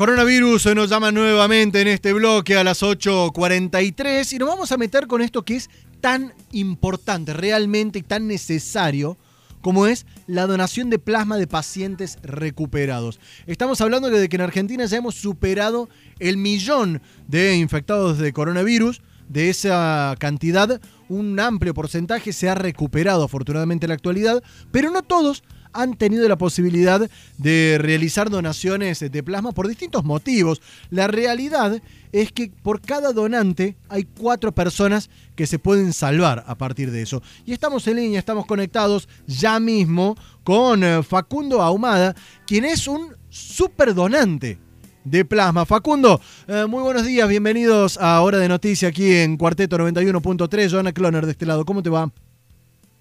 coronavirus nos llama nuevamente en este bloque a las 8.43 y nos vamos a meter con esto que es tan importante, realmente tan necesario como es la donación de plasma de pacientes recuperados. Estamos hablando de que en Argentina ya hemos superado el millón de infectados de coronavirus. De esa cantidad, un amplio porcentaje se ha recuperado afortunadamente en la actualidad, pero no todos han tenido la posibilidad de realizar donaciones de plasma por distintos motivos. La realidad es que por cada donante hay cuatro personas que se pueden salvar a partir de eso. Y estamos en línea, estamos conectados ya mismo con eh, Facundo Ahumada, quien es un super donante de plasma. Facundo, eh, muy buenos días, bienvenidos a Hora de Noticia aquí en Cuarteto 91.3. Joana Cloner de este lado, ¿cómo te va?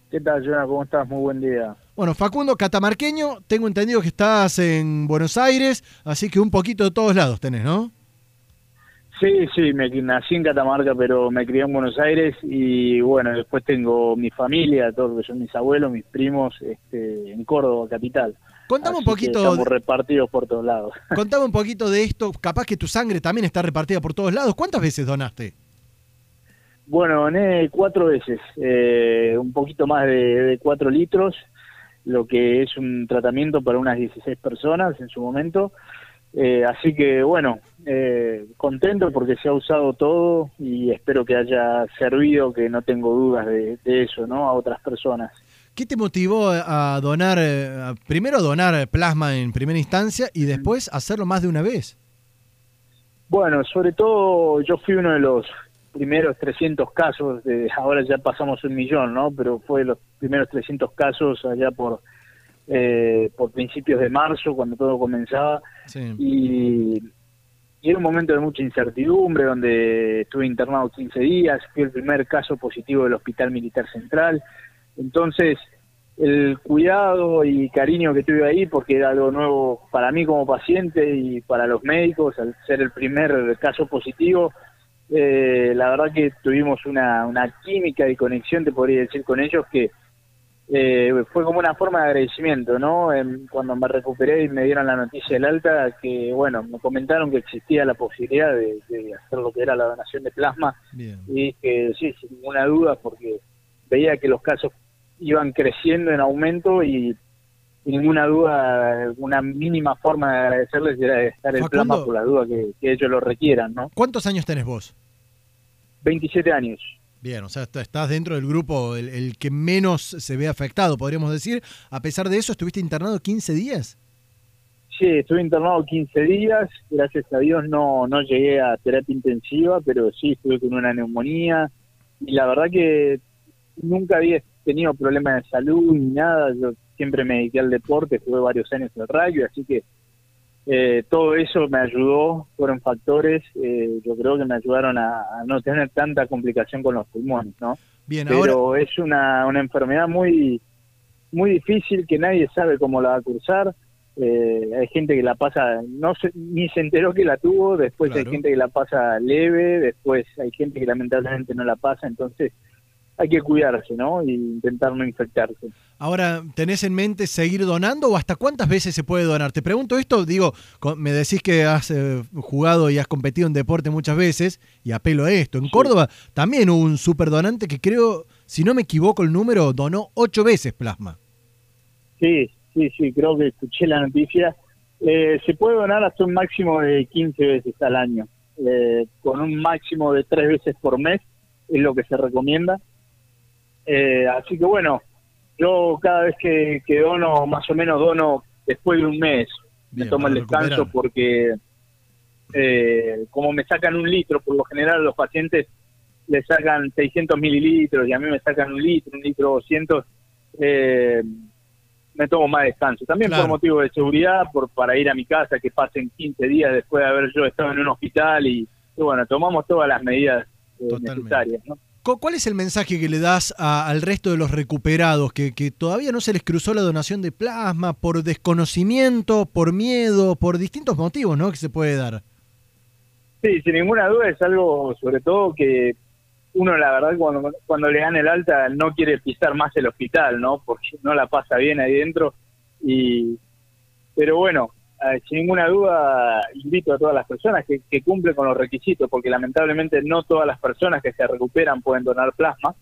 ¿Qué tal, Joana? ¿Cómo estás? Muy buen día. Bueno, Facundo, catamarqueño, tengo entendido que estás en Buenos Aires, así que un poquito de todos lados tenés, ¿no? Sí, sí, me nací en Catamarca, pero me crié en Buenos Aires y bueno, después tengo mi familia, todos que son mis abuelos, mis primos, este, en Córdoba, capital. Contame un poquito. Estamos repartidos por todos lados. Contame un poquito de esto, capaz que tu sangre también está repartida por todos lados. ¿Cuántas veces donaste? Bueno, doné cuatro veces, eh, un poquito más de cuatro litros lo que es un tratamiento para unas 16 personas en su momento. Eh, así que bueno, eh, contento porque se ha usado todo y espero que haya servido, que no tengo dudas de, eso, ¿no? A otras personas. ¿Qué te motivó a donar, eh, primero a donar plasma en primera instancia y después hacerlo más de una vez? Bueno, sobre todo yo fui uno de los primeros 300 casos, de, ahora ya pasamos un millón, ¿no? Pero fue los primeros 300 casos allá por eh, por principios de marzo, cuando todo comenzaba. Y, y, era un momento de mucha incertidumbre, donde estuve internado 15 días, fui el primer caso positivo del Hospital Militar Central. Entonces, el cuidado y cariño que tuve ahí, porque era algo nuevo para mí como paciente y para los médicos, al ser el primer caso positivo, eh, la verdad que tuvimos una, una química y conexión, te podría decir, con ellos que eh, fue como una forma de agradecimiento, ¿no? cuando me recuperé y me dieron la noticia del alta, que bueno, me comentaron que existía la posibilidad de, hacer lo que era la donación de plasma y que sí, sin ninguna duda, porque veía que los casos iban creciendo en aumento y sin ninguna duda, una mínima forma de agradecerles era estar el plasma por la duda que, que ellos lo requieran, ¿no? ¿Cuántos años tenés vos? 27 años. Bien, o sea, estás dentro del grupo, el, que menos se ve afectado, podríamos decir. A pesar de eso, ¿estuviste internado 15 días? Sí, estuve internado 15 días. Gracias a Dios no, no llegué a terapia intensiva, pero sí estuve con una neumonía. Y la verdad que nunca había tenido problemas de salud ni nada. Yo siempre me dediqué al deporte, jugué varios años en el radio, así que eh, todo eso me ayudó, fueron factores, eh, yo creo que me ayudaron a, no tener tanta complicación con los pulmones, ¿no? Bien, Pero es una, una enfermedad muy, muy difícil que nadie sabe cómo la va a cursar. Eh, hay gente que la pasa, no ni se enteró que la tuvo, después hay gente que la pasa leve, después hay gente que lamentablemente no la pasa, entonces hay que cuidarse, ¿no? Y intentar no infectarse. Ahora, ¿tenés en mente seguir donando o hasta cuántas veces se puede donar? Te pregunto esto, digo, me decís que has eh, jugado y has competido en deporte muchas veces y apelo a esto. En Córdoba también hubo un superdonante que creo, si no me equivoco el número, donó ocho veces plasma. Sí, sí, sí, creo que escuché la noticia. Eh, se puede donar hasta un máximo de 15 veces al año, eh, con un máximo de tres veces por mes, es lo que se recomienda eh, así que bueno, yo cada vez que, dono, más o menos dono después de un mes, me tomo el descanso porque eh, como me sacan un litro, por lo general los pacientes le sacan 600 mililitros y a mí me sacan un litro, un litro 200, eh, me tomo más descanso. También por motivo de seguridad, por para ir a mi casa, que pasen 15 días después de haber yo estado en un hospital y, bueno, tomamos todas las medidas necesarias. ¿no? ¿Cuál es el mensaje que le das al resto de los recuperados que, todavía no se les cruzó la donación de plasma por desconocimiento, por miedo, por distintos motivos ¿no? que se puede dar? Sí, sin ninguna duda es algo sobre todo que uno la verdad cuando, cuando le dan el alta no quiere pisar más el hospital, ¿no? Porque no la pasa bien ahí dentro. Y, pero bueno, eh, sin ninguna duda invito a todas las personas que, que cumplen con los requisitos, porque lamentablemente no todas las personas que se recuperan pueden donar plasma,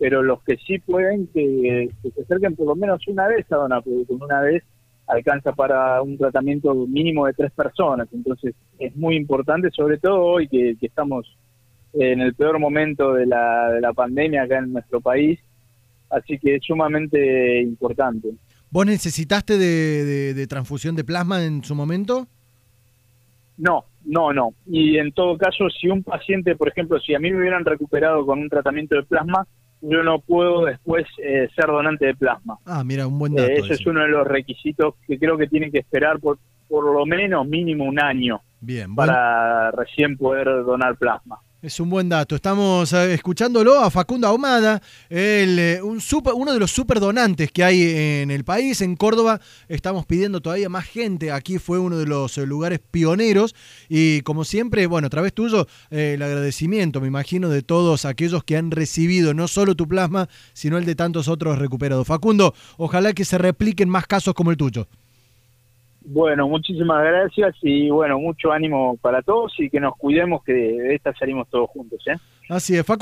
pero los que sí pueden, que, se acerquen por lo menos una vez a donar, porque con una vez alcanza para un tratamiento mínimo de tres personas. Entonces es muy importante, sobre todo hoy que, estamos en el peor momento de la, de la pandemia acá en nuestro país, así que es sumamente importante. ¿Vos necesitaste de, transfusión de plasma en su momento? No, no, no. Y en todo caso, si un paciente, por ejemplo, si a mí me hubieran recuperado con un tratamiento de plasma, yo no puedo después eh, ser donante de plasma. Ah, mira, un buen dato. Eh, eso es uno de los requisitos que creo que tiene que esperar por, por lo menos mínimo un año Bien, para recién poder donar plasma. Es un buen dato. Estamos eh, escuchándolo a Facundo Ahumada, eh, un super, uno de los superdonantes que hay en el país. En Córdoba estamos pidiendo todavía más gente. Aquí fue uno de los eh, lugares pioneros. Y como siempre, bueno, a través tuyo, el agradecimiento, me imagino, de todos aquellos que han recibido no solo tu plasma, sino el de tantos otros recuperados. Facundo, ojalá que se repliquen más casos como el tuyo. Bueno, muchísimas gracias y bueno, mucho ánimo para todos y que nos cuidemos que de esta salimos todos juntos. ¿eh? Así es, Facu.